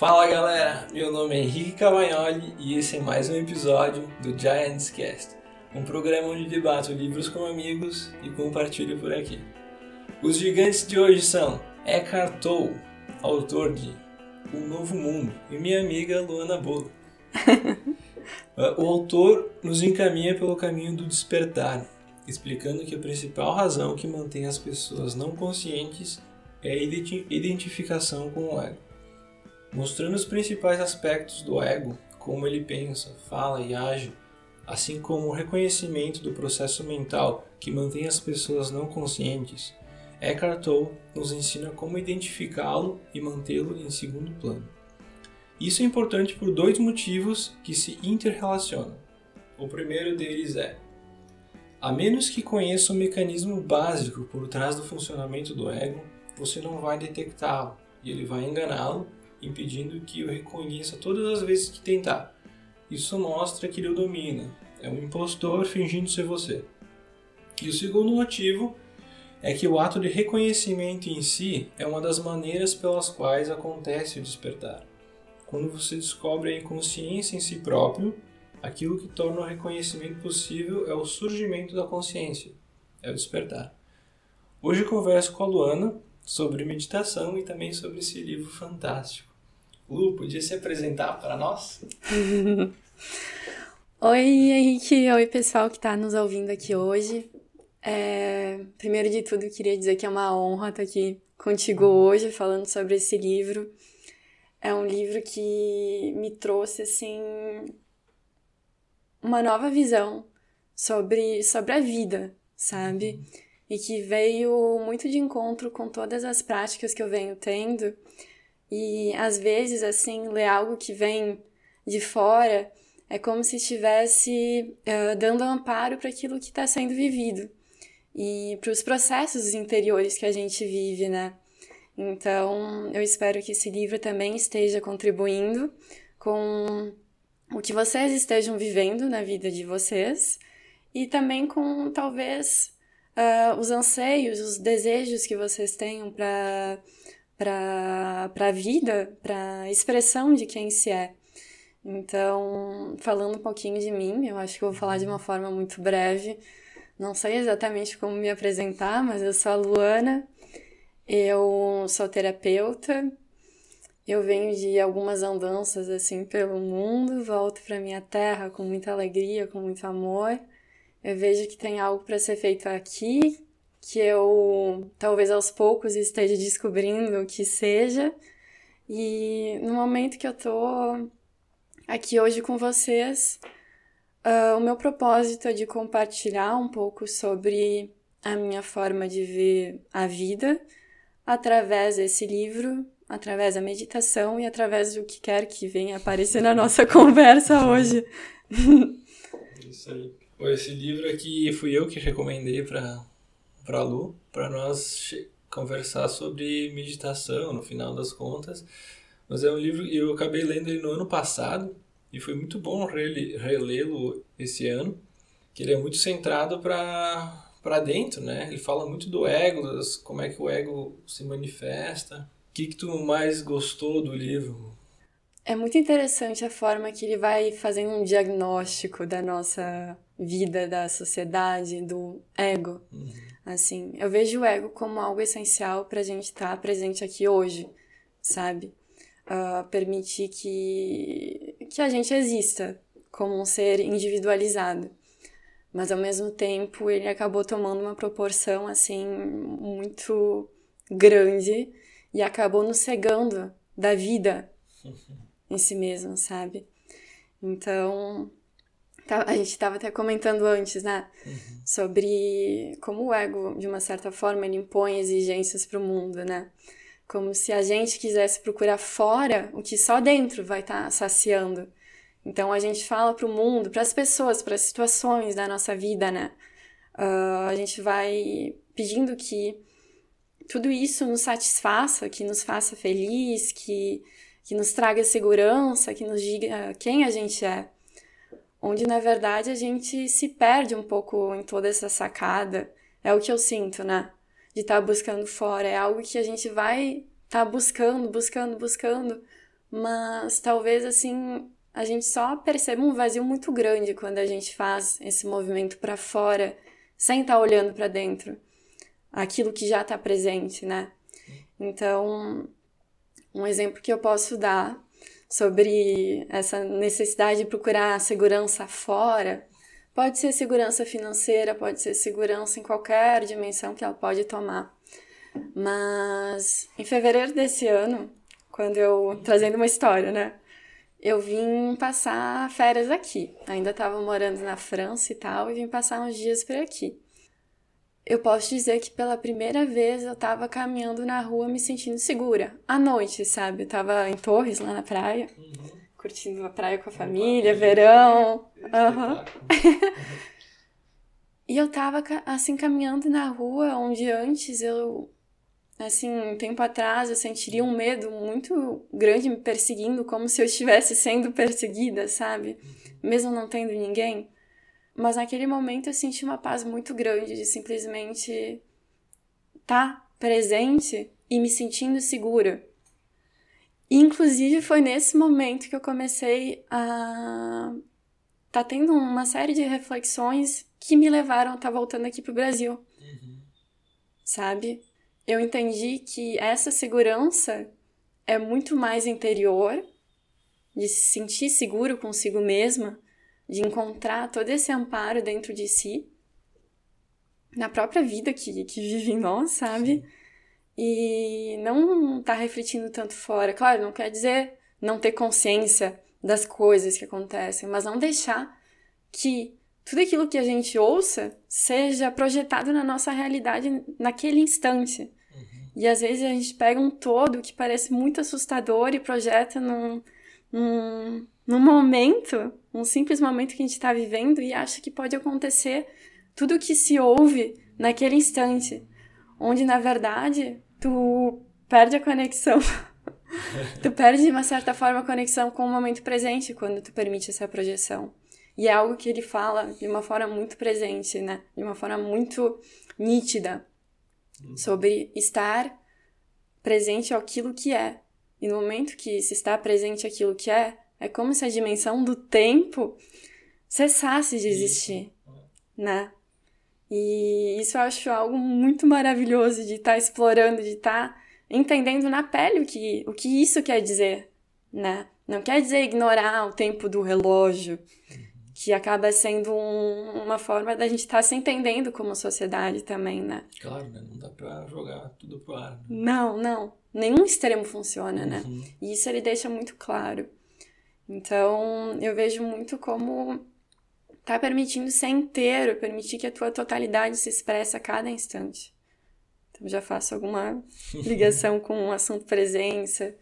Fala galera, meu nome é Henrique Cavagnoli e esse é mais um episódio do Giants Cast, um programa onde debato livros com amigos e compartilho por aqui. Os gigantes de hoje são Eckhart Tolle, autor de Um Novo Mundo, e minha amiga Luana Bolo. o autor nos encaminha pelo caminho do despertar, explicando que a principal razão que mantém as pessoas não conscientes é a identificação com o ego, mostrando os principais aspectos do ego, como ele pensa, fala e age, assim como o reconhecimento do processo mental que mantém as pessoas não conscientes. Eckhart Tolle nos ensina como identificá-lo e mantê-lo em segundo plano. Isso é importante por dois motivos que se interrelacionam. O primeiro deles é: a menos que conheça o mecanismo básico por trás do funcionamento do ego, você não vai detectá-lo e ele vai enganá-lo, impedindo que o reconheça todas as vezes que tentar. Isso mostra que ele o domina, é um impostor fingindo ser você. E o segundo motivo é que o ato de reconhecimento em si é uma das maneiras pelas quais acontece o despertar. Quando você descobre a inconsciência em si próprio, aquilo que torna o reconhecimento possível é o surgimento da consciência, é o despertar. Hoje converso com a Luana, sobre meditação e também sobre esse livro fantástico. Lu, podia se apresentar para nós? Oi, Henrique. Oi, pessoal que está nos ouvindo aqui hoje. É... Primeiro de tudo, queria dizer que é uma honra estar aqui contigo hoje falando sobre esse livro. É um livro que me trouxe, assim, uma nova visão sobre, sobre a vida, sabe? Uhum e que veio muito de encontro com todas as práticas que eu venho tendo. E às vezes, assim, ler algo que vem de fora é como se estivesse uh, dando amparo para aquilo que está sendo vivido e para os processos interiores que a gente vive, né? Então, eu espero que esse livro também esteja contribuindo com o que vocês estejam vivendo na vida de vocês e também com talvez uh, os anseios, os desejos que vocês tenham para para a vida, para a expressão de quem se é. Então, falando um pouquinho de mim, eu acho que eu vou falar de uma forma muito breve. Não sei exatamente como me apresentar, mas eu sou a Luana, eu sou terapeuta, eu venho de algumas andanças assim pelo mundo, volto para minha terra com muita alegria, com muito amor. Eu vejo que tem algo para ser feito aqui, que eu talvez aos poucos esteja descobrindo o que seja. E no momento que eu tô aqui hoje com vocês, uh, o meu propósito é de compartilhar um pouco sobre a minha forma de ver a vida através desse livro, através da meditação e através do que quer que venha aparecer na nossa conversa hoje. Isso aí. Esse livro aqui fui eu que recomendei para para Lu, para nós conversar sobre meditação, no final das contas. Mas é um livro que eu acabei lendo ele no ano passado e foi muito bom relê-lo esse ano, que ele é muito centrado para para dentro, né? Ele fala muito do ego, das, como é que o ego se manifesta. O que, que tu mais gostou do livro? É muito interessante a forma que ele vai fazendo um diagnóstico da nossa vida, da sociedade, do ego. Uhum. Assim, eu vejo o ego como algo essencial para a gente estar tá presente aqui hoje, sabe? Uh, permitir que, que a gente exista como um ser individualizado. Mas ao mesmo tempo ele acabou tomando uma proporção assim muito grande e acabou nos cegando da vida em si mesmo, sabe? Então, a gente estava até comentando antes, né? Uhum. Sobre como o ego, de uma certa forma, ele impõe exigências para o mundo, né? Como se a gente quisesse procurar fora o que só dentro vai estar tá saciando. Então a gente fala para o mundo, para as pessoas, para as situações da nossa vida, né? Uh, a gente vai pedindo que tudo isso nos satisfaça, que nos faça feliz, que, que nos traga segurança, que nos diga quem a gente é onde na verdade a gente se perde um pouco em toda essa sacada. É o que eu sinto, né? De estar tá buscando fora. É algo que a gente vai estar tá buscando, buscando, buscando mas talvez assim a gente só perceba um vazio muito grande quando a gente faz esse movimento para fora, sem estar tá olhando para dentro, aquilo que já está presente, né? Então, um exemplo que eu posso dar sobre essa necessidade de procurar segurança fora, pode ser segurança financeira, pode ser segurança em qualquer dimensão que ela pode tomar. Mas em fevereiro desse ano, quando eu trazendo uma história, né? Eu vim passar férias aqui. Ainda estava morando na França e tal, e vim passar uns dias por aqui. Eu posso dizer que pela primeira vez eu estava caminhando na rua me sentindo segura. À noite, sabe? Eu tava em Torres, lá na praia, uhum. curtindo a praia com a família, verão. Uhum. e eu tava assim caminhando na rua onde antes eu assim, um tempo atrás eu sentiria um medo muito grande me perseguindo, como se eu estivesse sendo perseguida, sabe? Mesmo não tendo ninguém. Mas naquele momento eu senti uma paz muito grande de simplesmente estar tá presente e me sentindo segura. Inclusive foi nesse momento que eu comecei a tá tendo uma série de reflexões que me levaram a estar tá voltando aqui pro Brasil. Uhum. Sabe? eu entendi que essa segurança é muito mais interior, de se sentir seguro consigo mesma, de encontrar todo esse amparo dentro de si, na própria vida que, que vive em nós, sabe? E não tá refletindo tanto fora. Claro, não quer dizer não ter consciência das coisas que acontecem, mas não deixar que tudo aquilo que a gente ouça seja projetado na nossa realidade naquele instante. E às vezes a gente pega um todo que parece muito assustador e projeta num, num, num momento, um simples momento que a gente está vivendo e acha que pode acontecer tudo o que se ouve naquele instante, onde na verdade tu perde a conexão. tu perde de uma certa forma a conexão com o momento presente quando tu permite essa projeção. E é algo que ele fala de uma forma muito presente, né? De uma forma muito nítida sobre estar presente aquilo que é. E no momento que se está presente aquilo que é, é como se a dimensão do tempo cessasse de existir, né? E isso eu acho algo muito maravilhoso de estar tá explorando, de estar tá entendendo na pele o que, o que isso quer dizer, né? Não quer dizer ignorar o tempo do relógio, que acaba sendo um, uma forma da gente estar tá se entendendo como sociedade também, né? Claro, né? Não dá pra jogar tudo pro ar. Né? Não, não. Nenhum extremo funciona, né? uhum. né? E isso ele deixa muito claro. Então, eu vejo muito como tá permitindo ser inteiro, permitir que a tua totalidade se expresse a cada instante. Então, já faço alguma ligação com o assunto presença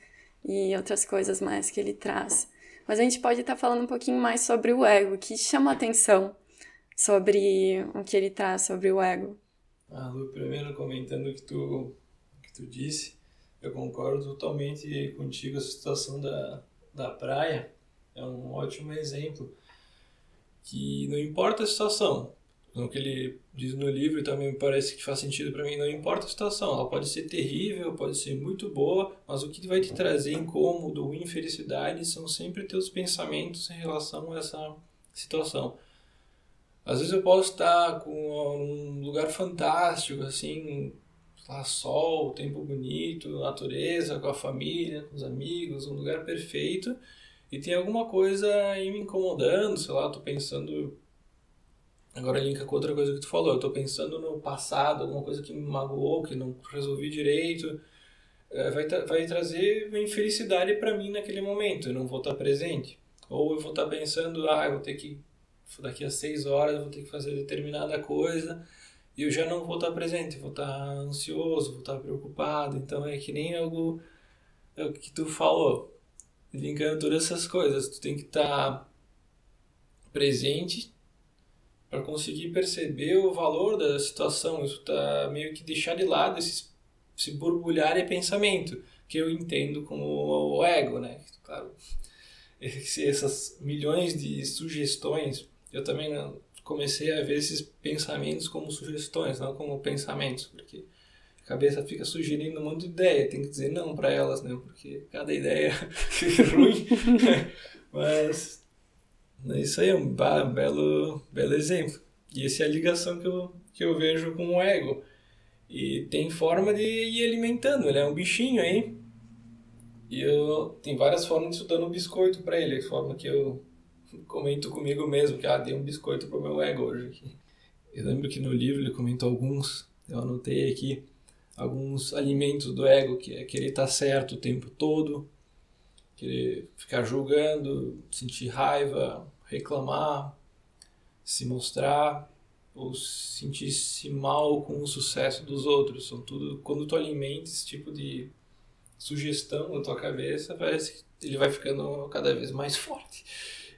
e outras coisas mais que ele traz. Mas a gente pode estar tá falando um pouquinho mais sobre o ego, que chama atenção sobre o que ele traz sobre o ego. Ah, Lu, primeiro comentando o que tu, que tu disse, eu concordo totalmente contigo, a situação da, da praia é um ótimo exemplo, que não importa a situação, no que ele diz no livro também me parece que faz sentido para mim, não importa a situação, ela pode ser terrível, pode ser muito boa, mas o que vai te trazer incômodo ou infelicidade são sempre teus pensamentos em relação a essa situação. Às vezes eu posso estar com um lugar fantástico, assim, lá sol, tempo bonito, natureza, com a família, com os amigos, um lugar perfeito, e tem alguma coisa aí me incomodando, sei lá, tô pensando Agora linka com outra coisa que tu falou. Eu tô pensando no passado, alguma coisa que me magoou, que não resolvi direito. É, vai, vai trazer infelicidade para mim naquele momento. Eu não vou estar presente. Ou eu vou estar pensando, ah, eu vou ter que. Daqui a seis horas eu vou ter que fazer determinada coisa. E eu já não vou estar presente. Vou estar ansioso, vou estar preocupado. Então é que nem algo. É o que tu falou. Linkando todas essas coisas. Tu tem que estar presente para conseguir perceber o valor da situação. Isso tá meio que deixar de lado esse, esse borbulhar de pensamento, que eu entendo como o ego, né? Claro, essas milhões de sugestões, eu também comecei a ver esses pensamentos como sugestões, não como pensamentos, porque cabeça fica sugerindo um monte de ideia, tem que dizer não para elas, né? Porque cada ideia fica ruim. Mas isso aí é um belo, belo exemplo. E essa é a ligação que eu, que eu vejo com o ego. E tem forma de ir alimentando, ele é um bichinho aí. E eu tem várias formas de dando um biscoito para ele, forma que eu comento comigo mesmo, que ah, dei um biscoito pro meu ego hoje aqui. Eu lembro que no livro ele comentou alguns, eu anotei aqui, alguns alimentos do ego, que é querer estar tá certo o tempo todo, querer ficar julgando, sentir raiva, reclamar, se mostrar ou sentir-se mal com o sucesso dos outros. São tudo quando tu alimenta esse tipo de sugestão na tua cabeça, parece que ele vai ficando cada vez mais forte.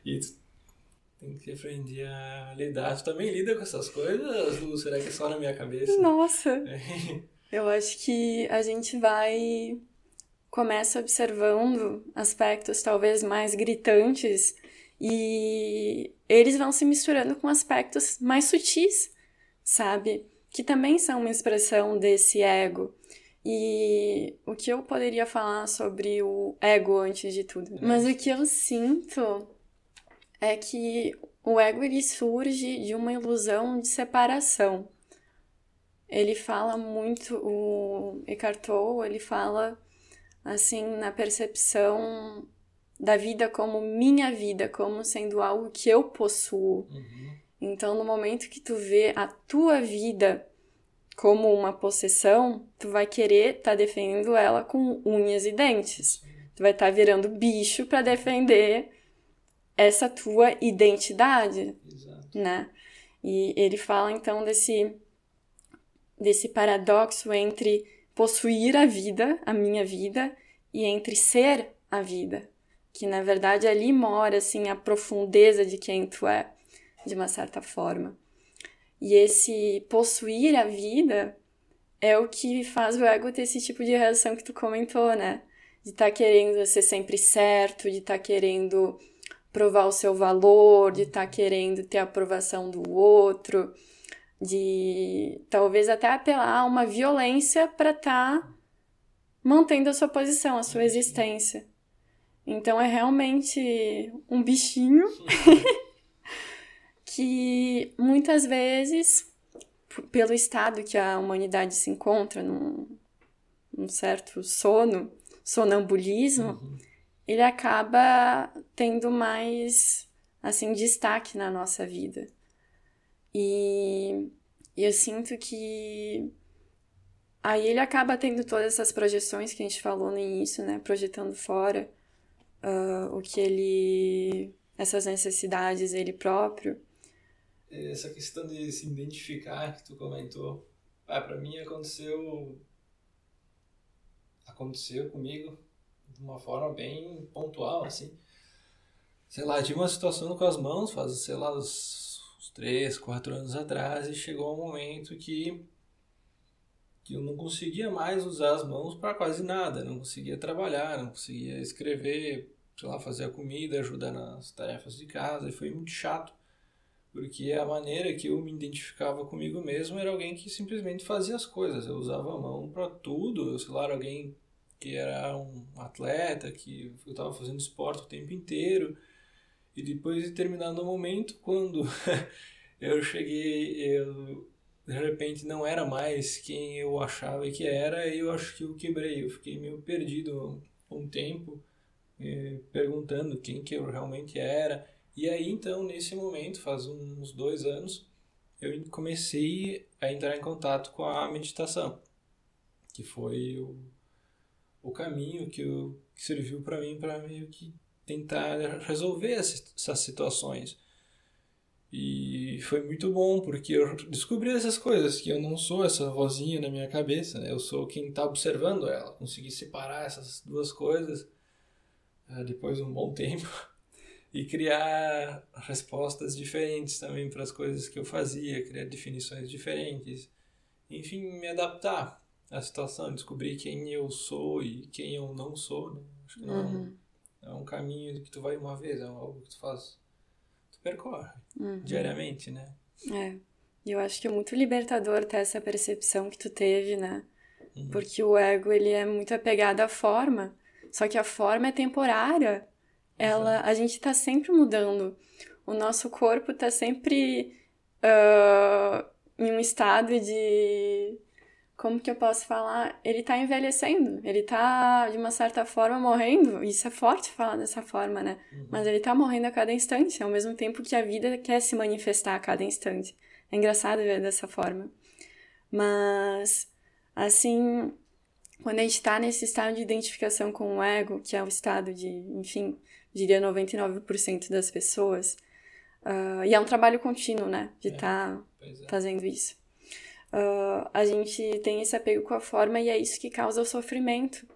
E tu tem que aprender a lidar. Tu também lida com essas coisas, Lu? Será que é só na minha cabeça? Nossa! É. Eu acho que a gente vai começa observando aspectos talvez mais gritantes e eles vão se misturando com aspectos mais sutis, sabe? Que também são uma expressão desse ego. E o que eu poderia falar sobre o ego antes de tudo? Mas o que eu sinto é que o ego ele surge de uma ilusão de separação. Ele fala muito, o Eckhart Tolle, ele fala assim na percepção da vida como minha vida, como sendo algo que eu possuo. Uhum. Então, no momento que tu vê a tua vida como uma possessão, tu vai querer estar tá defendendo ela com unhas e dentes. Tu vai estar tá virando bicho para defender essa tua identidade, Exato. né? E ele fala então desse desse paradoxo entre possuir a vida, a minha vida, e entre ser a vida que na verdade ali mora assim a profundeza de quem tu é, de uma certa forma. E esse possuir a vida é o que faz o ego ter esse tipo de reação que tu comentou, né? De estar tá querendo ser sempre certo, de estar tá querendo provar o seu valor, de estar tá querendo ter a aprovação do outro, de talvez até apelar a uma violência para estar tá mantendo a sua posição, a sua existência. Então é realmente um bichinho que muitas vezes, pelo estado que a humanidade se encontra, num, num certo sono, sonambulismo, uhum. ele acaba tendo mais assim destaque na nossa vida. E eu sinto que aí ele acaba tendo todas essas projeções que a gente falou no início, né, projetando fora uh, o que ele. essas necessidades ele próprio. Essa questão de se identificar que tu comentou, ah, para mim aconteceu. aconteceu comigo de uma forma bem pontual, assim. Sei lá, tive uma situação com as mãos, faz, sei lá, uns 3, 4 anos atrás, e chegou um momento que que eu não conseguia mais usar as mãos para quase nada, não conseguia trabalhar, não conseguia escrever, sei lá, fazer a comida, ajudar nas tarefas de casa, e foi muito chato, porque a maneira que eu me identificava comigo mesmo era alguém que simplesmente fazia as coisas, eu usava a mão para tudo, sei lá, alguém que era um atleta, que eu estava fazendo esporte o tempo inteiro, e depois de determinado momento, quando eu cheguei, eu de repente não era mais quem eu achava que era e eu acho que eu quebrei. Eu fiquei meio perdido um tempo eh, perguntando quem que eu realmente era. E aí então nesse momento, faz uns dois anos, eu comecei a entrar em contato com a meditação, que foi o, o caminho que, eu, que serviu para mim para meio que tentar resolver essas situações e foi muito bom, porque eu descobri essas coisas, que eu não sou essa vozinha na minha cabeça, né? eu sou quem está observando ela. Consegui separar essas duas coisas uh, depois de um bom tempo e criar respostas diferentes também para as coisas que eu fazia, criar definições diferentes. Enfim, me adaptar à situação, descobrir quem eu sou e quem eu não sou. Né? Acho que não uhum. É um caminho que tu vai uma vez, é algo que tu faz percorre uhum. diariamente, né? É. E eu acho que é muito libertador ter essa percepção que tu teve, né? Uhum. Porque o ego, ele é muito apegado à forma, só que a forma é temporária. Ela, a gente está sempre mudando. O nosso corpo está sempre uh, em um estado de como que eu posso falar? Ele tá envelhecendo, ele tá, de uma certa forma, morrendo. Isso é forte falar dessa forma, né? Uhum. Mas ele tá morrendo a cada instante, ao mesmo tempo que a vida quer se manifestar a cada instante. É engraçado ver dessa forma. Mas, assim, quando a gente tá nesse estado de identificação com o ego, que é o estado de, enfim, diria 99% das pessoas, uh, e é um trabalho contínuo, né? De estar é, tá é. fazendo isso uh, a gente tem esse apego com a forma e é isso que causa o sofrimento.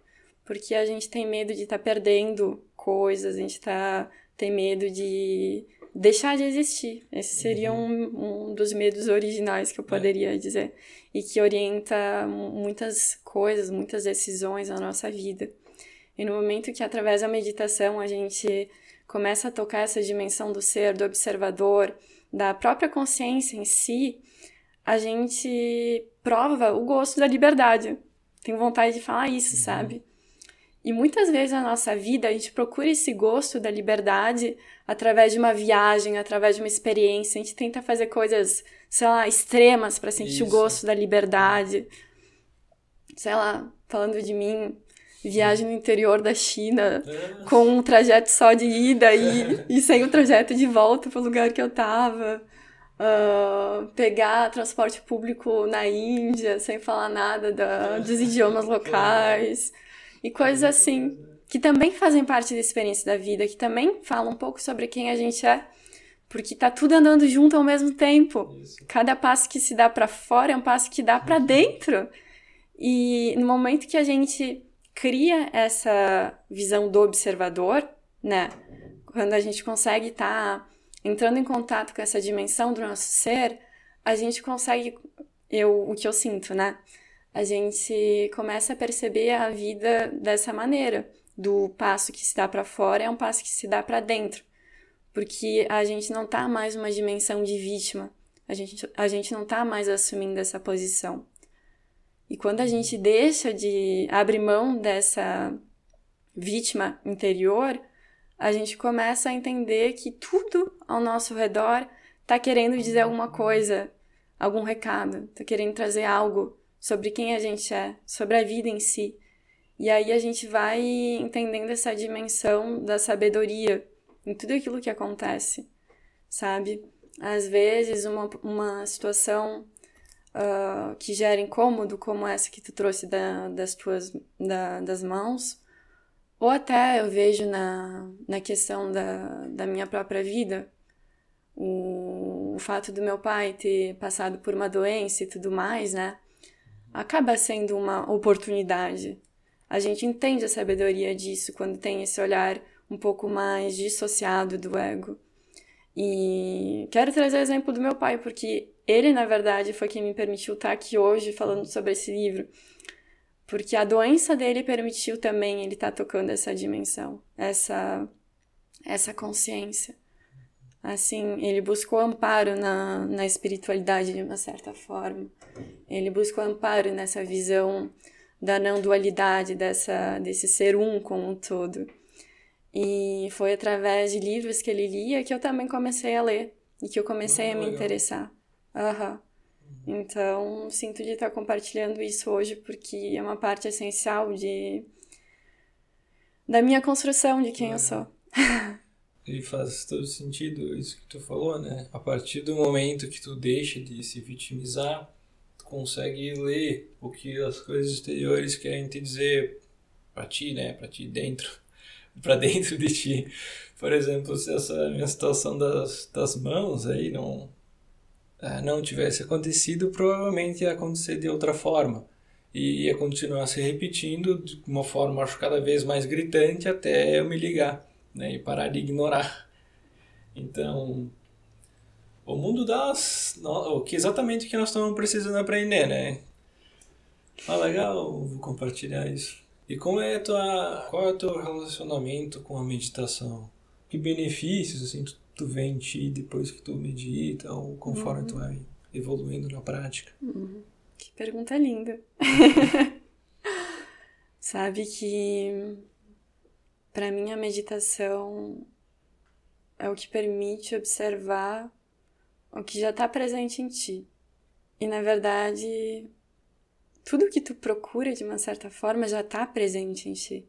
Porque a gente tem medo de estar tá perdendo coisas, a gente tá, tem medo de deixar de existir. Esse seria uhum. um, um dos medos originais que eu é. poderia é. dizer. E que orienta muitas coisas, muitas decisões na nossa vida. E no momento que, através da meditação, a gente começa a tocar essa dimensão do ser, do observador, da própria consciência em si, a gente prova o gosto da liberdade. Tenho vontade de falar isso, uhum. sabe? E muitas vezes na nossa vida a gente procura esse gosto da liberdade através de uma viagem, através de uma experiência. A gente tenta fazer coisas, sei lá, extremas para sentir isso. o gosto da liberdade. Sei lá, falando de mim, viagem no interior da China com um trajeto só de ida e, e sem o trajeto de volta para o lugar que eu tava uh, pegar transporte público na Índia sem falar nada da, dos idiomas locais e coisas assim que também fazem parte da experiência da vida, que também falam um pouco sobre quem a gente é, porque tá tudo andando junto ao mesmo tempo. Cada passo que se dá para fora é um passo que dá para dentro. E no momento que a gente cria essa visão do observador, né? Quando a gente consegue estar tá entrando em contato com essa dimensão do nosso ser, a gente consegue, eu, o que eu sinto, né? A gente começa a perceber a vida dessa maneira, do passo que se dá para fora é um passo que se dá para dentro, porque a gente não tá mais uma dimensão de vítima, a gente, a gente não tá mais assumindo essa posição. E quando a gente deixa de abrir mão dessa vítima interior, a gente começa a entender que tudo ao nosso redor está querendo dizer alguma coisa, algum recado, está querendo trazer algo sobre quem a gente é, sobre a vida em si. E aí a gente vai entendendo essa dimensão da sabedoria em tudo aquilo que acontece, sabe? Às vezes, uma, uma situação uh, que gera incômodo, como essa que tu trouxe da, das tuas da, das mãos, ou até eu vejo na, na questão da, da minha própria vida, o, o fato do meu pai ter passado por uma doença e tudo mais, né? Acaba sendo uma oportunidade. A gente entende a sabedoria disso quando tem esse olhar um pouco mais dissociado do ego. E quero trazer o exemplo do meu pai, porque ele, na verdade, foi quem me permitiu estar aqui hoje falando sobre esse livro. Porque a doença dele permitiu também ele estar tá tocando essa dimensão, essa, essa consciência. Assim, ele buscou amparo na, na espiritualidade de uma certa forma. Ele buscou amparo nessa visão da não dualidade, dessa, desse ser um como um todo. E foi através de livros que ele lia que eu também comecei a ler e que eu comecei a me interessar. Aham. Uhum. Então, sinto de estar compartilhando isso hoje porque é uma parte essencial de da minha construção de quem é. eu sou. E faz todo sentido isso que tu falou, né? A partir do momento que tu deixa de se vitimizar, tu consegue ler o que as coisas exteriores querem te dizer para ti, né? Para ti dentro, para dentro de ti. Por exemplo, se essa minha situação das, das mãos aí não não tivesse acontecido, provavelmente ia acontecer de outra forma. E ia continuar se repetindo de uma forma, acho, cada vez mais gritante até eu me ligar né? e parar de ignorar. Então, o mundo das. O que exatamente que nós estamos precisando aprender, né? Ah, legal, vou compartilhar isso. E como é tua, qual é o teu relacionamento com a meditação? Que benefícios assim tu tu vê em ti depois que tu medita ou conforme uhum. tu vai evoluindo na prática? Uhum. Que pergunta linda. Sabe que para mim a meditação é o que permite observar o que já está presente em ti. E na verdade, tudo que tu procura de uma certa forma já está presente em ti.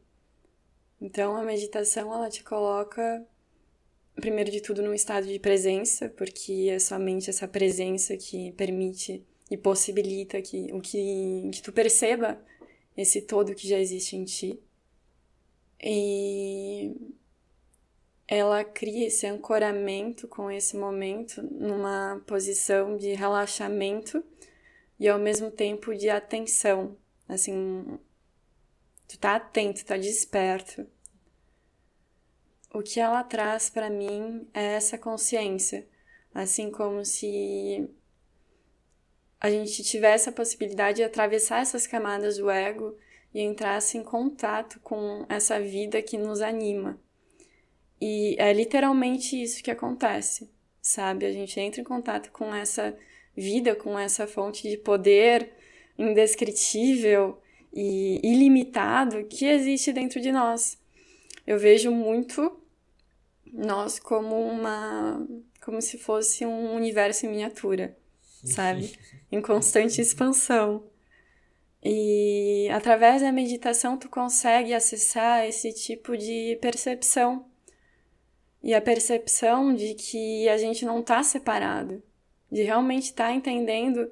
Então a meditação ela te coloca primeiro de tudo num estado de presença, porque é somente essa presença que permite e possibilita que o que, que tu perceba esse todo que já existe em ti. E ela cria esse ancoramento com esse momento numa posição de relaxamento e ao mesmo tempo de atenção. Assim, tu tá atento, tá desperto. O que ela traz para mim é essa consciência, assim como se a gente tivesse a possibilidade de atravessar essas camadas do ego e entrasse em contato com essa vida que nos anima. E é literalmente isso que acontece, sabe? A gente entra em contato com essa vida, com essa fonte de poder indescritível e ilimitado que existe dentro de nós. Eu vejo muito nós como uma como se fosse um universo em miniatura, sabe? em constante expansão. E através da meditação tu consegue acessar esse tipo de percepção. E a percepção de que a gente não está separado, de realmente estar tá entendendo,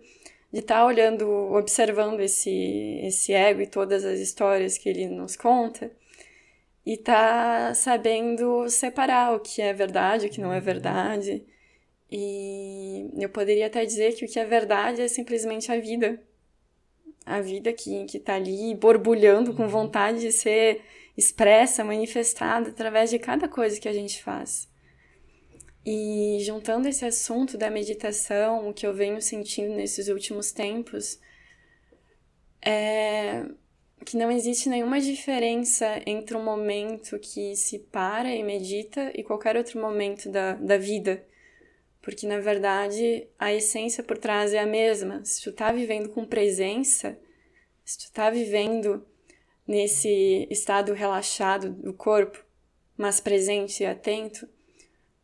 de estar tá olhando, observando esse, esse ego e todas as histórias que ele nos conta, e tá sabendo separar o que é verdade, o que não é verdade. E eu poderia até dizer que o que é verdade é simplesmente a vida, a vida que, que tá ali borbulhando com uhum. vontade de ser expressa, manifestada através de cada coisa que a gente faz. E juntando esse assunto da meditação, o que eu venho sentindo nesses últimos tempos, é que não existe nenhuma diferença entre um momento que se para e medita e qualquer outro momento da, da vida porque na verdade a essência por trás é a mesma. Se tu tá vivendo com presença, se tu tá vivendo nesse estado relaxado do corpo, mas presente e atento,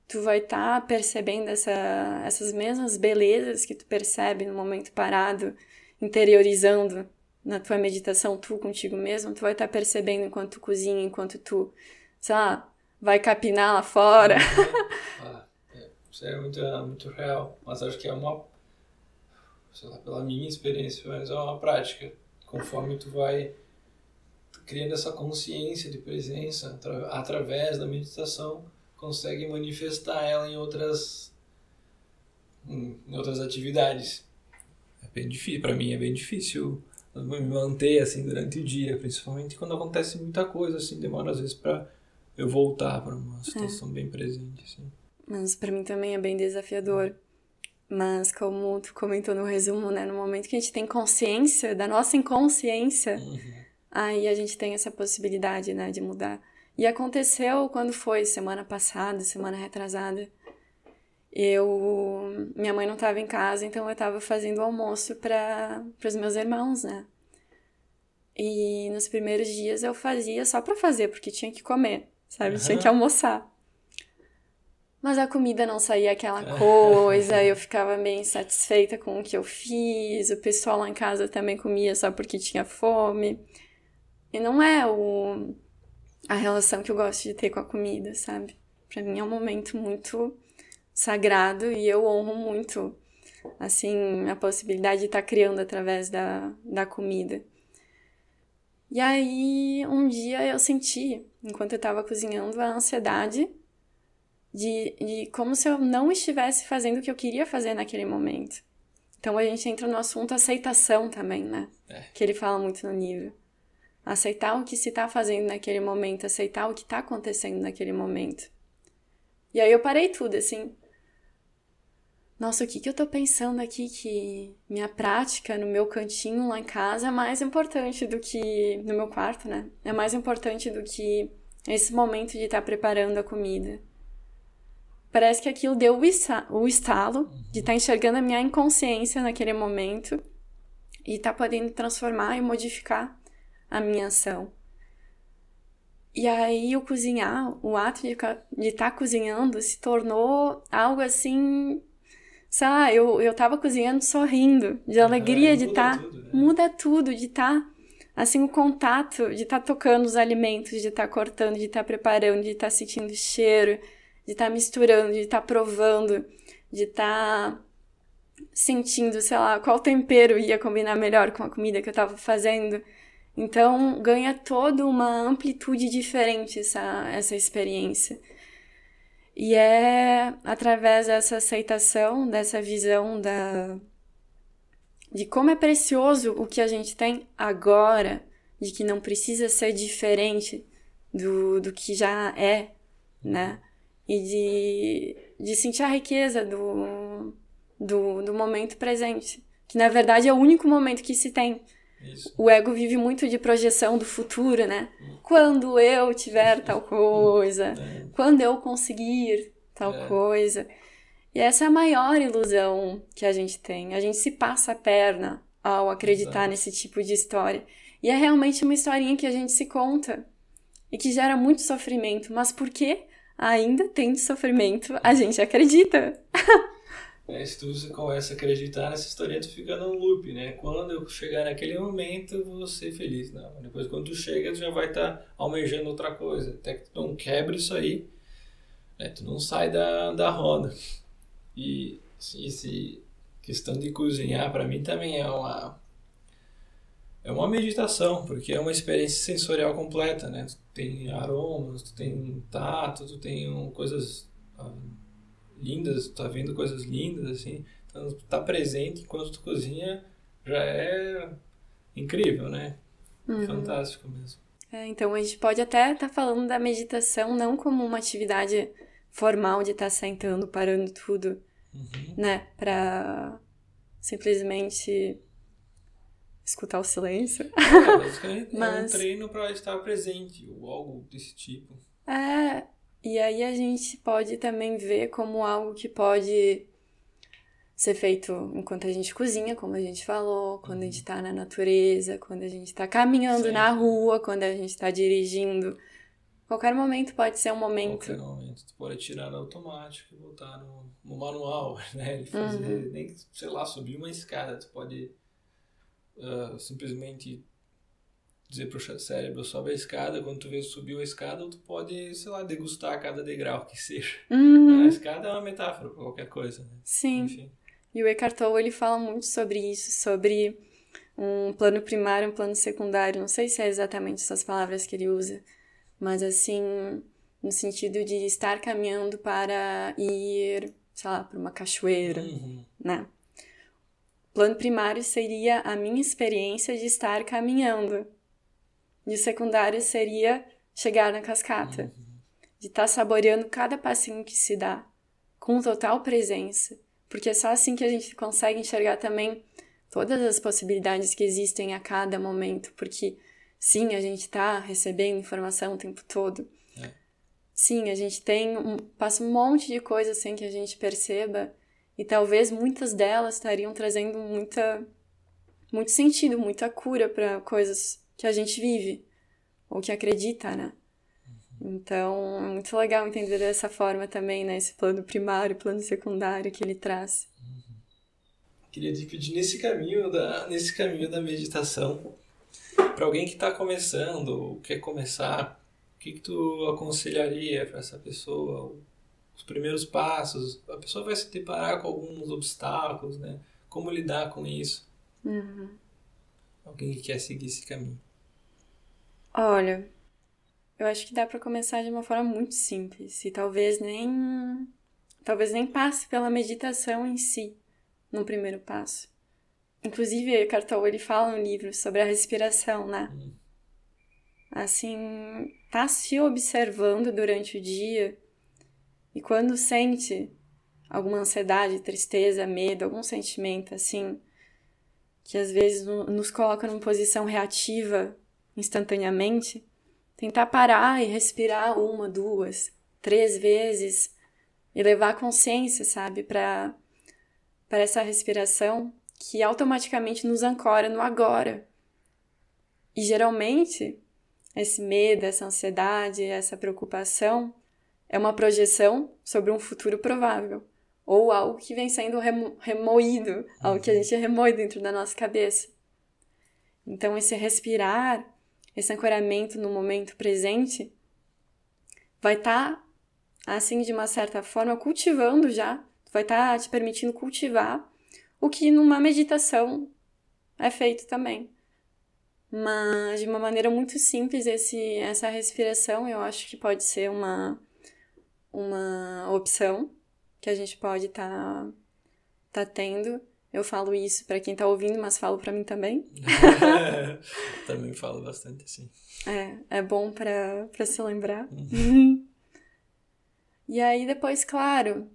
tu vai estar tá percebendo essa, essas mesmas belezas que tu percebe no momento parado, interiorizando na tua meditação, tu contigo mesmo, tu vai estar tá percebendo enquanto tu cozinha, enquanto tu, sei lá, vai capinar lá fora. Ah. Isso é muito, é muito real. Mas acho que é uma, sei lá, pela minha experiência, mas é uma prática. Conforme tu vai criando essa consciência de presença através da meditação, consegue manifestar ela em outras em outras atividades. É bem difícil, para mim é bem difícil me manter assim durante o dia, principalmente quando acontece muita coisa assim, demora às vezes para eu voltar para uma situação é. bem presente assim mas para mim também é bem desafiador. Mas como tu comentou no resumo, né, no momento que a gente tem consciência da nossa inconsciência, uhum. aí a gente tem essa possibilidade, né, de mudar. E aconteceu quando foi semana passada, semana retrasada. Eu, minha mãe não estava em casa, então eu estava fazendo almoço para os meus irmãos, né? E nos primeiros dias eu fazia só para fazer, porque tinha que comer, sabe? Uhum. Tinha que almoçar. Mas a comida não saía aquela coisa, eu ficava meio insatisfeita com o que eu fiz, o pessoal lá em casa também comia só porque tinha fome. E não é o, a relação que eu gosto de ter com a comida, sabe? Para mim é um momento muito sagrado e eu honro muito, assim, a possibilidade de estar tá criando através da, da comida. E aí, um dia eu senti, enquanto eu estava cozinhando, a ansiedade de, de como se eu não estivesse fazendo o que eu queria fazer naquele momento. Então a gente entra no assunto aceitação também, né? É. Que ele fala muito no nível. Aceitar o que se está fazendo naquele momento, aceitar o que está acontecendo naquele momento. E aí eu parei tudo, assim. Nossa, o que, que eu tô pensando aqui que minha prática no meu cantinho lá em casa é mais importante do que. no meu quarto, né? É mais importante do que esse momento de estar tá preparando a comida parece que aquilo deu o estalo de estar tá enxergando a minha inconsciência naquele momento e tá podendo transformar e modificar a minha ação. E aí o cozinhar, o ato de estar tá cozinhando se tornou algo assim, sei lá, eu, eu tava cozinhando sorrindo, de alegria de estar, tá, né? muda tudo, de estar, tá, assim, o contato, de estar tá tocando os alimentos, de estar tá cortando, de estar tá preparando, de estar tá sentindo cheiro, de estar tá misturando, de estar tá provando, de estar tá sentindo, sei lá, qual tempero ia combinar melhor com a comida que eu tava fazendo. Então, ganha toda uma amplitude diferente essa, essa experiência. E é através dessa aceitação, dessa visão da, de como é precioso o que a gente tem agora, de que não precisa ser diferente do, do que já é, né? E de, de sentir a riqueza do, do, do momento presente, que na verdade é o único momento que se tem. Isso. O ego vive muito de projeção do futuro, né? Quando eu tiver tal coisa, é. quando eu conseguir tal é. coisa. E essa é a maior ilusão que a gente tem. A gente se passa a perna ao acreditar Exato. nesse tipo de história. E é realmente uma historinha que a gente se conta e que gera muito sofrimento. Mas por que ainda tem sofrimento? A gente acredita. É, se tu começa a acreditar nessa história, tu fica num loop, né? Quando eu chegar naquele momento, eu vou ser feliz. Não, depois quando tu chega, tu já vai estar tá almejando outra coisa. Até que tu não quebra isso aí, né? tu não sai da, da roda. E esse questão de cozinhar, para mim, também é uma... É uma meditação, porque é uma experiência sensorial completa, né? Tu tem aromas, tu tem tato, tu tem coisas ah, lindas, tu tá vendo coisas lindas, assim. Então, tá presente enquanto tu cozinha já é incrível, né? Uhum. Fantástico mesmo. É, então, a gente pode até estar tá falando da meditação não como uma atividade formal de estar tá sentando, parando tudo, uhum. né? Pra simplesmente escutar o silêncio. É, basicamente Mas... é um treino para estar presente, ou algo desse tipo. É, e aí a gente pode também ver como algo que pode ser feito enquanto a gente cozinha, como a gente falou, quando a gente está na natureza, quando a gente está caminhando Sim. na rua, quando a gente está dirigindo. Qualquer momento pode ser um momento. Qualquer momento. Tu pode tirar no automático e voltar no, no manual, né? Fazer, uhum. nem, sei lá, subir uma escada. Tu pode uh, simplesmente dizer pro cérebro, sobe a escada, quando tu vê subiu a escada, tu pode, sei lá, degustar cada degrau que seja. Uhum. A escada é uma metáfora para qualquer coisa, né? Sim. Enfim. E o Eckhart Tolle, ele fala muito sobre isso, sobre um plano primário, um plano secundário. Não sei se é exatamente essas palavras que ele usa, mas assim, no sentido de estar caminhando para ir, sei lá, para uma cachoeira, uhum. né? Plano primário seria a minha experiência de estar caminhando e o secundário seria chegar na cascata, uhum. de estar tá saboreando cada passinho que se dá, com total presença, porque é só assim que a gente consegue enxergar também todas as possibilidades que existem a cada momento, porque sim, a gente está recebendo informação o tempo todo. É. Sim, a gente tem um, passa um monte de coisas sem que a gente perceba e talvez muitas delas estariam trazendo muita muito sentido, muita cura para coisas que a gente vive, ou que acredita, né? Então, é muito legal entender dessa forma também, né? Esse plano primário, plano secundário que ele traz. Queria te pedir nesse caminho da, nesse caminho da meditação, para alguém que está começando ou quer começar, o que, que tu aconselharia para essa pessoa? Os primeiros passos, a pessoa vai se deparar com alguns obstáculos, né? Como lidar com isso? Uhum. Alguém que quer seguir esse caminho. Olha, eu acho que dá para começar de uma forma muito simples e talvez nem talvez nem passe pela meditação em si no primeiro passo. Inclusive, Eckhart Tolle ele fala no livro sobre a respiração, né? Assim, tá se observando durante o dia e quando sente alguma ansiedade, tristeza, medo, algum sentimento assim, que às vezes nos coloca numa posição reativa instantaneamente, tentar parar e respirar uma, duas, três vezes e levar consciência, sabe, para para essa respiração que automaticamente nos ancora no agora. E geralmente, esse medo, essa ansiedade, essa preocupação é uma projeção sobre um futuro provável. Ou algo que vem sendo remo remoído, algo que a gente remoe dentro da nossa cabeça. Então, esse respirar, esse ancoramento no momento presente, vai estar, tá, assim, de uma certa forma, cultivando já, vai estar tá te permitindo cultivar o que numa meditação é feito também. Mas de uma maneira muito simples, esse, essa respiração eu acho que pode ser uma, uma opção que a gente pode estar tá, tá tendo. Eu falo isso para quem tá ouvindo, mas falo para mim também. também falo bastante assim. É, é bom para se lembrar. Uhum. e aí depois, claro,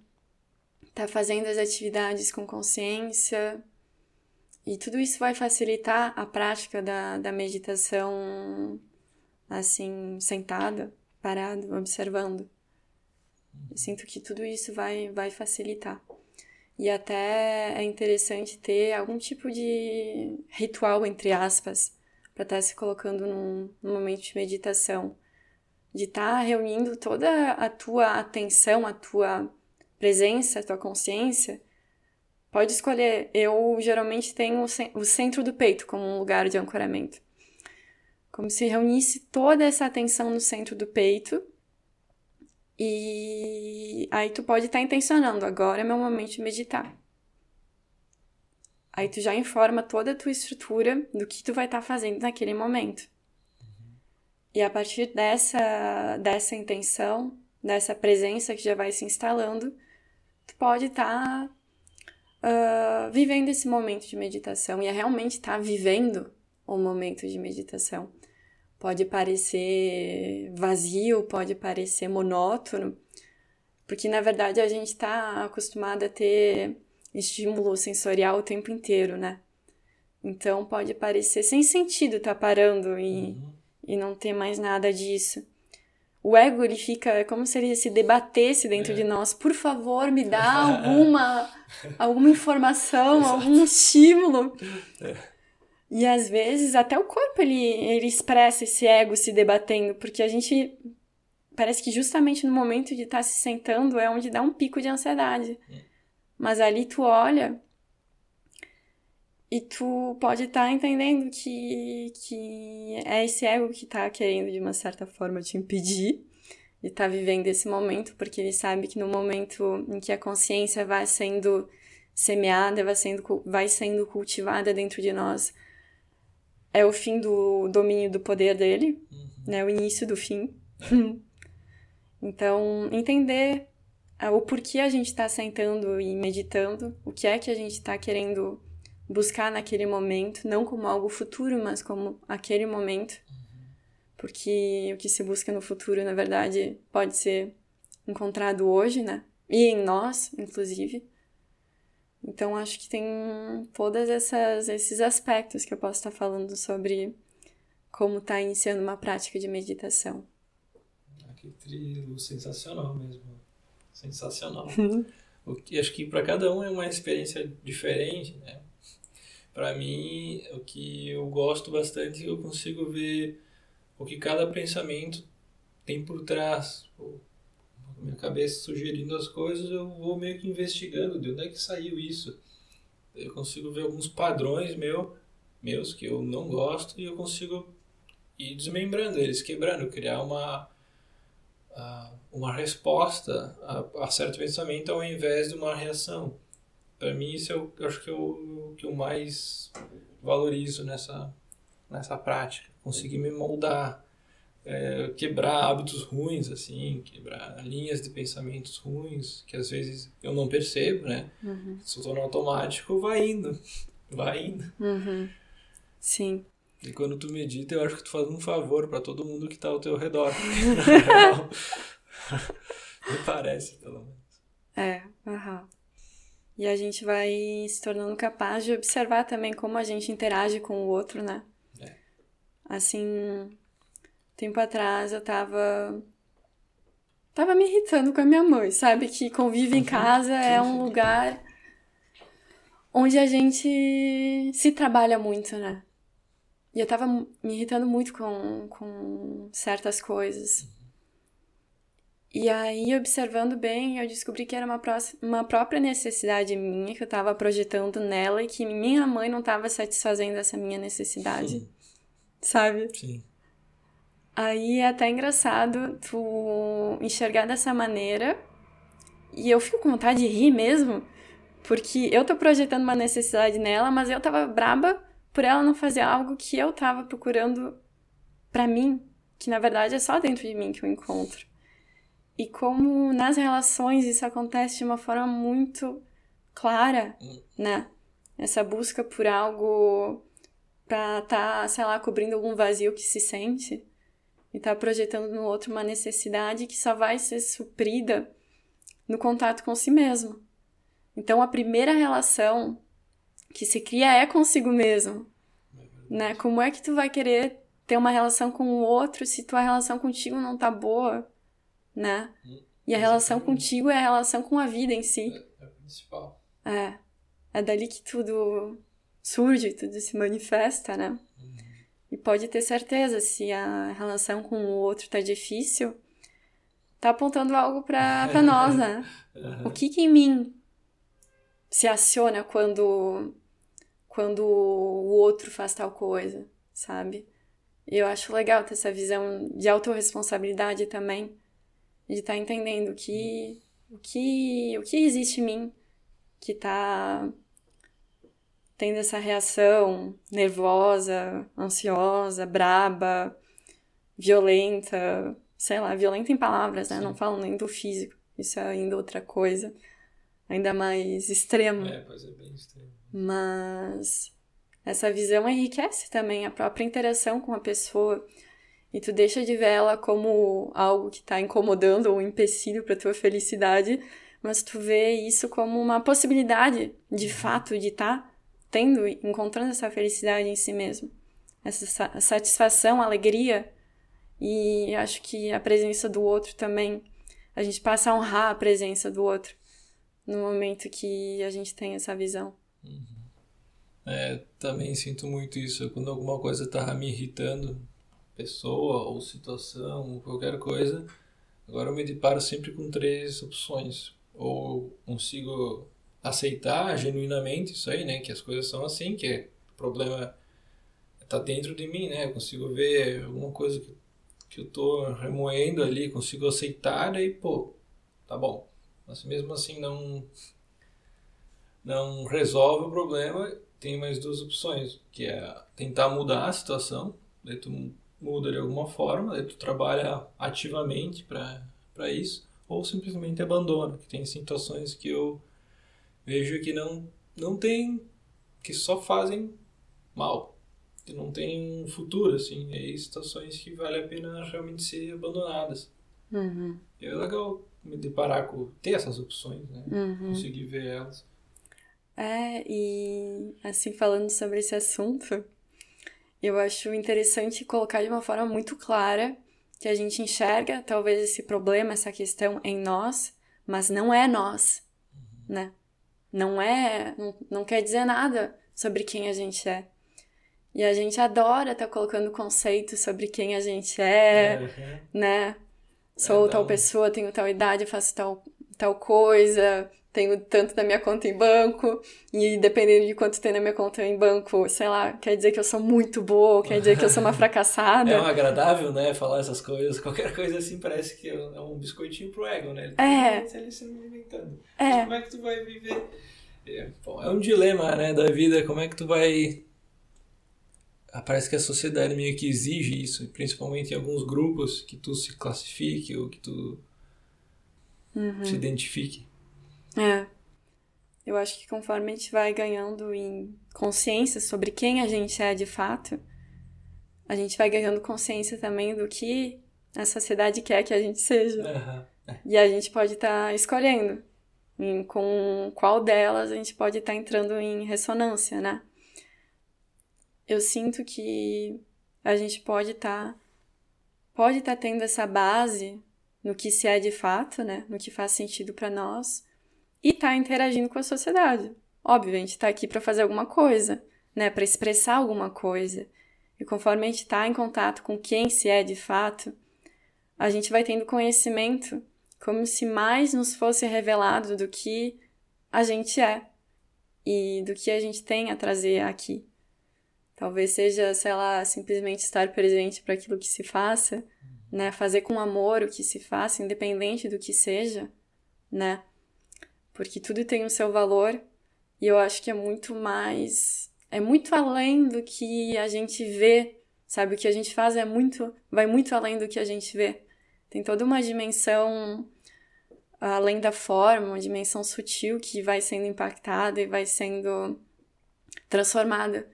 tá fazendo as atividades com consciência, e tudo isso vai facilitar a prática da, da meditação, assim, sentada, parado, observando. Eu sinto que tudo isso vai, vai facilitar. E até é interessante ter algum tipo de ritual, entre aspas, para estar tá se colocando num, num, momento de meditação. De estar tá reunindo toda a tua atenção, a tua presença, a tua consciência Pode escolher. Eu geralmente tenho o centro do peito como um lugar de ancoramento. Como se reunisse toda essa atenção no centro do peito. E aí tu pode estar tá intencionando, agora é meu momento de meditar. Aí tu já informa toda a tua estrutura do que tu vai estar tá fazendo naquele momento. E a partir dessa, dessa intenção, dessa presença que já vai se instalando, tu pode estar tá uh, vivendo esse momento de meditação e é realmente estar tá vivendo o momento de meditação. Pode parecer vazio, pode parecer monótono, porque na verdade a gente está acostumado a ter estímulo sensorial o tempo inteiro, né? Então pode parecer sem sentido estar tá parando e, uhum. e não ter mais nada disso o ego ele fica é como se ele se debatesse dentro é. de nós. Por favor, me dá alguma alguma informação, algum estímulo. É. E às vezes até o corpo ele, ele expressa esse ego se debatendo, porque a gente parece que justamente no momento de estar tá se sentando é onde dá um pico de ansiedade. Hum. Mas ali tu olha e tu pode estar tá entendendo que, que é esse ego que está querendo, de uma certa forma, te impedir de estar tá vivendo esse momento, porque ele sabe que no momento em que a consciência vai sendo semeada, vai sendo, vai sendo cultivada dentro de nós, é o fim do domínio do poder dele, uhum. né? O início do fim. então, entender o porquê a gente está sentando e meditando, o que é que a gente está querendo buscar naquele momento, não como algo futuro, mas como aquele momento. Porque o que se busca no futuro, na verdade, pode ser encontrado hoje, né? E em nós, inclusive. Então acho que tem todos esses aspectos que eu posso estar falando sobre como está iniciando uma prática de meditação. Ah, que trio sensacional mesmo. Sensacional. o que acho que para cada um é uma experiência diferente, né? para mim, o que eu gosto bastante, eu consigo ver o que cada pensamento tem por trás. Minha cabeça sugerindo as coisas, eu vou meio que investigando de onde é que saiu isso. Eu consigo ver alguns padrões meu, meus que eu não gosto e eu consigo ir desmembrando eles, quebrando, criar uma, uma resposta a, a certo pensamento ao invés de uma reação para mim isso é o, eu acho que é o que eu mais valorizo nessa nessa prática conseguir me moldar é, quebrar hábitos ruins assim quebrar linhas de pensamentos ruins que às vezes eu não percebo né uhum. se eu tô no automático vai indo vai indo uhum. sim e quando tu medita, eu acho que tu faz um favor para todo mundo que tá ao teu redor. Me parece, pelo menos. É, aham. Uhum. E a gente vai se tornando capaz de observar também como a gente interage com o outro, né? É. Assim, tempo atrás eu tava. Tava me irritando com a minha mãe, sabe? Que convive em casa é um lugar onde a gente se trabalha muito, né? E eu tava me irritando muito com, com certas coisas. E aí, observando bem, eu descobri que era uma, uma própria necessidade minha que eu estava projetando nela e que minha mãe não estava satisfazendo essa minha necessidade. Sim. Sabe? Sim. Aí é até engraçado tu enxergar dessa maneira. E eu fico com vontade de rir mesmo, porque eu tô projetando uma necessidade nela, mas eu tava braba por ela não fazer algo que eu tava procurando para mim, que na verdade é só dentro de mim que eu encontro. E como nas relações isso acontece de uma forma muito clara, né? Essa busca por algo pra tá, sei lá, cobrindo algum vazio que se sente e tá projetando no outro uma necessidade que só vai ser suprida no contato com si mesmo. Então a primeira relação que se cria é consigo mesmo, né? Como é que tu vai querer ter uma relação com o outro se tua relação contigo não tá boa? né? E a relação contigo é a relação com a vida em si. É, é principal. É. É dali que tudo surge, tudo se manifesta, né? Pode ter certeza, se a relação com o outro tá difícil, tá apontando algo pra, pra nós, né? O que que em mim se aciona quando, quando o outro faz tal coisa, sabe? E eu acho legal ter essa visão de autorresponsabilidade também de estar tá entendendo que, o que o que existe em mim que está tendo essa reação nervosa, ansiosa, braba, violenta, sei lá, violenta em palavras, né? Sim. Não falo nem do físico. Isso é ainda outra coisa, ainda mais extrema. É, pois é bem extremo. Mas essa visão enriquece também a própria interação com a pessoa e tu deixa de ver ela como algo que está incomodando ou um empecilho para tua felicidade, mas tu vê isso como uma possibilidade, de fato, de estar tá tendo, encontrando essa felicidade em si mesmo. Essa satisfação, alegria. E acho que a presença do outro também, a gente passa a honrar a presença do outro no momento que a gente tem essa visão. Uhum. É, também sinto muito isso. Quando alguma coisa tá me irritando, pessoa ou situação, qualquer coisa, agora eu me deparo sempre com três opções. Ou consigo aceitar genuinamente isso aí, né? Que as coisas são assim, que o problema está dentro de mim, né? Eu consigo ver alguma coisa que, que eu tô remoendo ali, consigo aceitar e, pô, tá bom. Mas mesmo assim não não resolve o problema, tem mais duas opções, que é tentar mudar a situação, daí tu muda de alguma forma, daí tu trabalha ativamente para isso, ou simplesmente abandona, que tem situações que eu vejo que não, não tem, que só fazem mal, que não tem um futuro, assim, e aí situações que vale a pena realmente ser abandonadas. Uhum. É legal me deparar com ter essas opções, né? Uhum. Conseguir ver elas. É, e assim, falando sobre esse assunto, eu acho interessante colocar de uma forma muito clara que a gente enxerga talvez esse problema, essa questão em nós, mas não é nós, né? Não é, não, não quer dizer nada sobre quem a gente é. E a gente adora estar tá colocando conceitos sobre quem a gente é, uhum. né? Sou é, tal pessoa, tenho tal idade, faço tal, tal coisa, tenho tanto na minha conta em banco, e dependendo de quanto tem na minha conta em banco, sei lá, quer dizer que eu sou muito boa, quer dizer que eu sou uma fracassada. É um agradável, né, falar essas coisas. Qualquer coisa assim parece que é um biscoitinho pro ego, né? Ele tá é. ali se inventando. É. Como é que tu vai viver? É, bom, é um dilema, né, da vida, como é que tu vai... Ah, parece que a sociedade meio que exige isso, principalmente em alguns grupos, que tu se classifique ou que tu uhum. se identifique. É. Eu acho que conforme a gente vai ganhando em consciência sobre quem a gente é de fato, a gente vai ganhando consciência também do que a sociedade quer que a gente seja. Uhum. E a gente pode estar tá escolhendo em, com qual delas a gente pode estar tá entrando em ressonância, né? Eu sinto que a gente pode estar tá, pode estar tá tendo essa base no que se é de fato, né? No que faz sentido para nós e tá interagindo com a sociedade. Óbvio, a gente tá aqui para fazer alguma coisa, né, para expressar alguma coisa. E conforme a gente está em contato com quem se é de fato, a gente vai tendo conhecimento como se mais nos fosse revelado do que a gente é e do que a gente tem a trazer aqui. Talvez seja, sei lá, simplesmente estar presente para aquilo que se faça, né? Fazer com amor o que se faça, independente do que seja, né? Porque tudo tem o seu valor e eu acho que é muito mais. É muito além do que a gente vê, sabe? O que a gente faz é muito. vai muito além do que a gente vê. Tem toda uma dimensão além da forma, uma dimensão sutil que vai sendo impactada e vai sendo transformada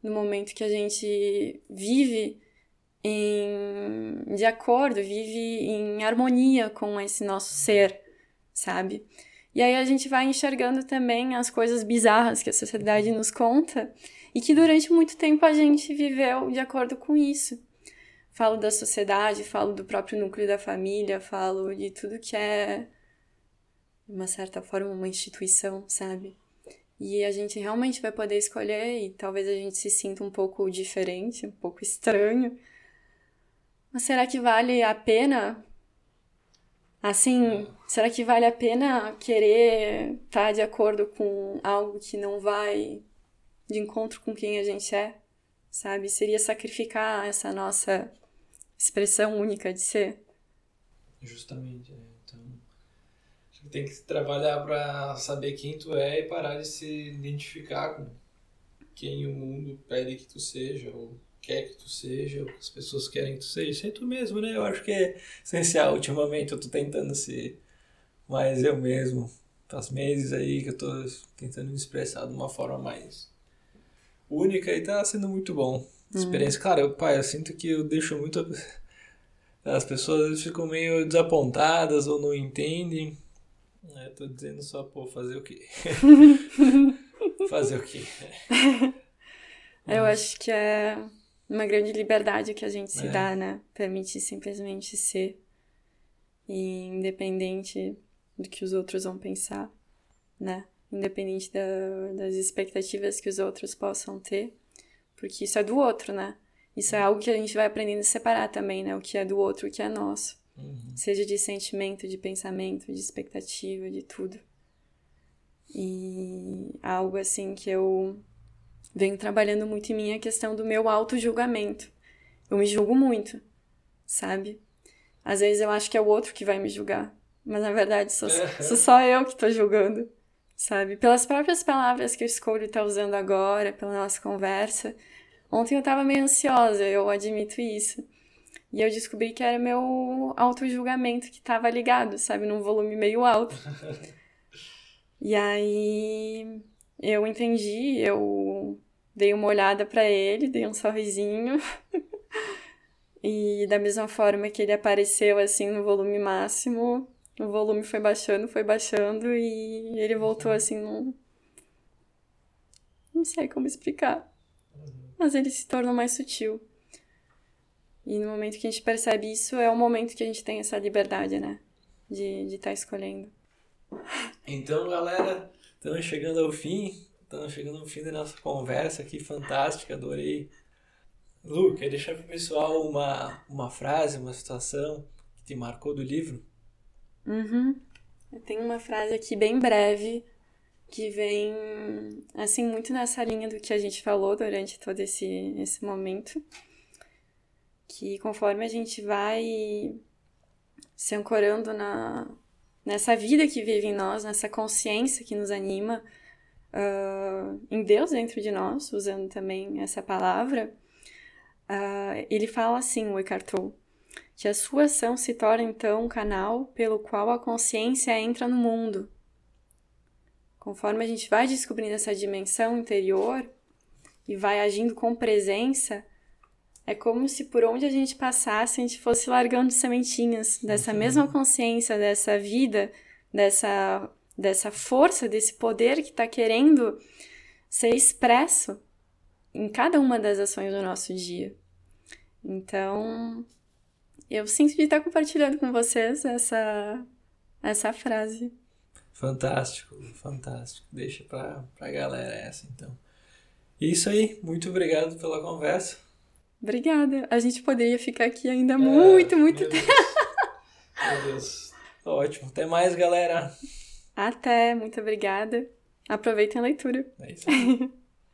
no momento que a gente vive em de acordo, vive em harmonia com esse nosso ser, sabe? E aí a gente vai enxergando também as coisas bizarras que a sociedade nos conta e que durante muito tempo a gente viveu de acordo com isso. Falo da sociedade, falo do próprio núcleo da família, falo de tudo que é, de uma certa forma, uma instituição, sabe? E a gente realmente vai poder escolher e talvez a gente se sinta um pouco diferente, um pouco estranho. Mas será que vale a pena Assim, será que vale a pena querer estar tá de acordo com algo que não vai de encontro com quem a gente é? Sabe? Seria sacrificar essa nossa expressão única de ser? Justamente, é. Então, tem que trabalhar para saber quem tu é e parar de se identificar com quem o mundo pede que tu seja ou quer que tu seja, o que as pessoas querem que tu seja, ser tu mesmo, né? Eu acho que é essencial. Ultimamente eu tô tentando ser mais eu mesmo. Faz meses aí que eu tô tentando me expressar de uma forma mais única e tá sendo muito bom. Uhum. Experiência, hum. cara, eu, pai, eu sinto que eu deixo muito. As pessoas ficam meio desapontadas ou não entendem. É, tô dizendo só, pô, fazer o quê? fazer o quê? Eu acho que é uma grande liberdade que a gente se é. dá, né? Permite simplesmente ser. E independente do que os outros vão pensar, né? Independente da, das expectativas que os outros possam ter. Porque isso é do outro, né? Isso é algo que a gente vai aprendendo a separar também, né? O que é do outro, o que é nosso. Uhum. Seja de sentimento, de pensamento, de expectativa, de tudo. E algo assim que eu venho trabalhando muito em mim a questão do meu auto-julgamento. Eu me julgo muito, sabe? Às vezes eu acho que é o outro que vai me julgar, mas na verdade sou, sou só eu que tô julgando, sabe? Pelas próprias palavras que eu escolho estar tá usando agora, pela nossa conversa. Ontem eu tava meio ansiosa, eu admito isso. E eu descobri que era meu auto-julgamento que tava ligado, sabe? Num volume meio alto. e aí eu entendi, eu dei uma olhada para ele, dei um sorrisinho. e da mesma forma que ele apareceu assim no volume máximo, o volume foi baixando, foi baixando e ele voltou assim num não sei como explicar. Mas ele se tornou mais sutil. E no momento que a gente percebe isso, é o momento que a gente tem essa liberdade, né? De estar tá escolhendo. Então, galera, Estamos chegando ao fim. Estamos chegando ao fim da nossa conversa aqui, fantástica, adorei. Lu, quer deixar para o pessoal uma, uma frase, uma situação que te marcou do livro? Uhum. Eu tenho uma frase aqui bem breve que vem, assim, muito nessa linha do que a gente falou durante todo esse, esse momento. Que conforme a gente vai se ancorando na, nessa vida que vive em nós, nessa consciência que nos anima, uh, em Deus dentro de nós, usando também essa palavra, uh, ele fala assim, o Eckhart Tolle, que a sua ação se torna então um canal pelo qual a consciência entra no mundo. Conforme a gente vai descobrindo essa dimensão interior e vai agindo com presença, é como se por onde a gente passasse, a gente fosse largando sementinhas dessa mesma consciência, dessa vida, dessa, dessa força, desse poder que está querendo ser expresso em cada uma das ações do nosso dia. Então, eu sinto de estar compartilhando com vocês essa, essa frase. Fantástico, fantástico. Deixa para a galera essa, então. Isso aí, muito obrigado pela conversa. Obrigada. A gente poderia ficar aqui ainda muito, muito meu tempo. Meu Deus. Ótimo. Até mais, galera. Até, muito obrigada. Aproveitem a leitura. É isso aí.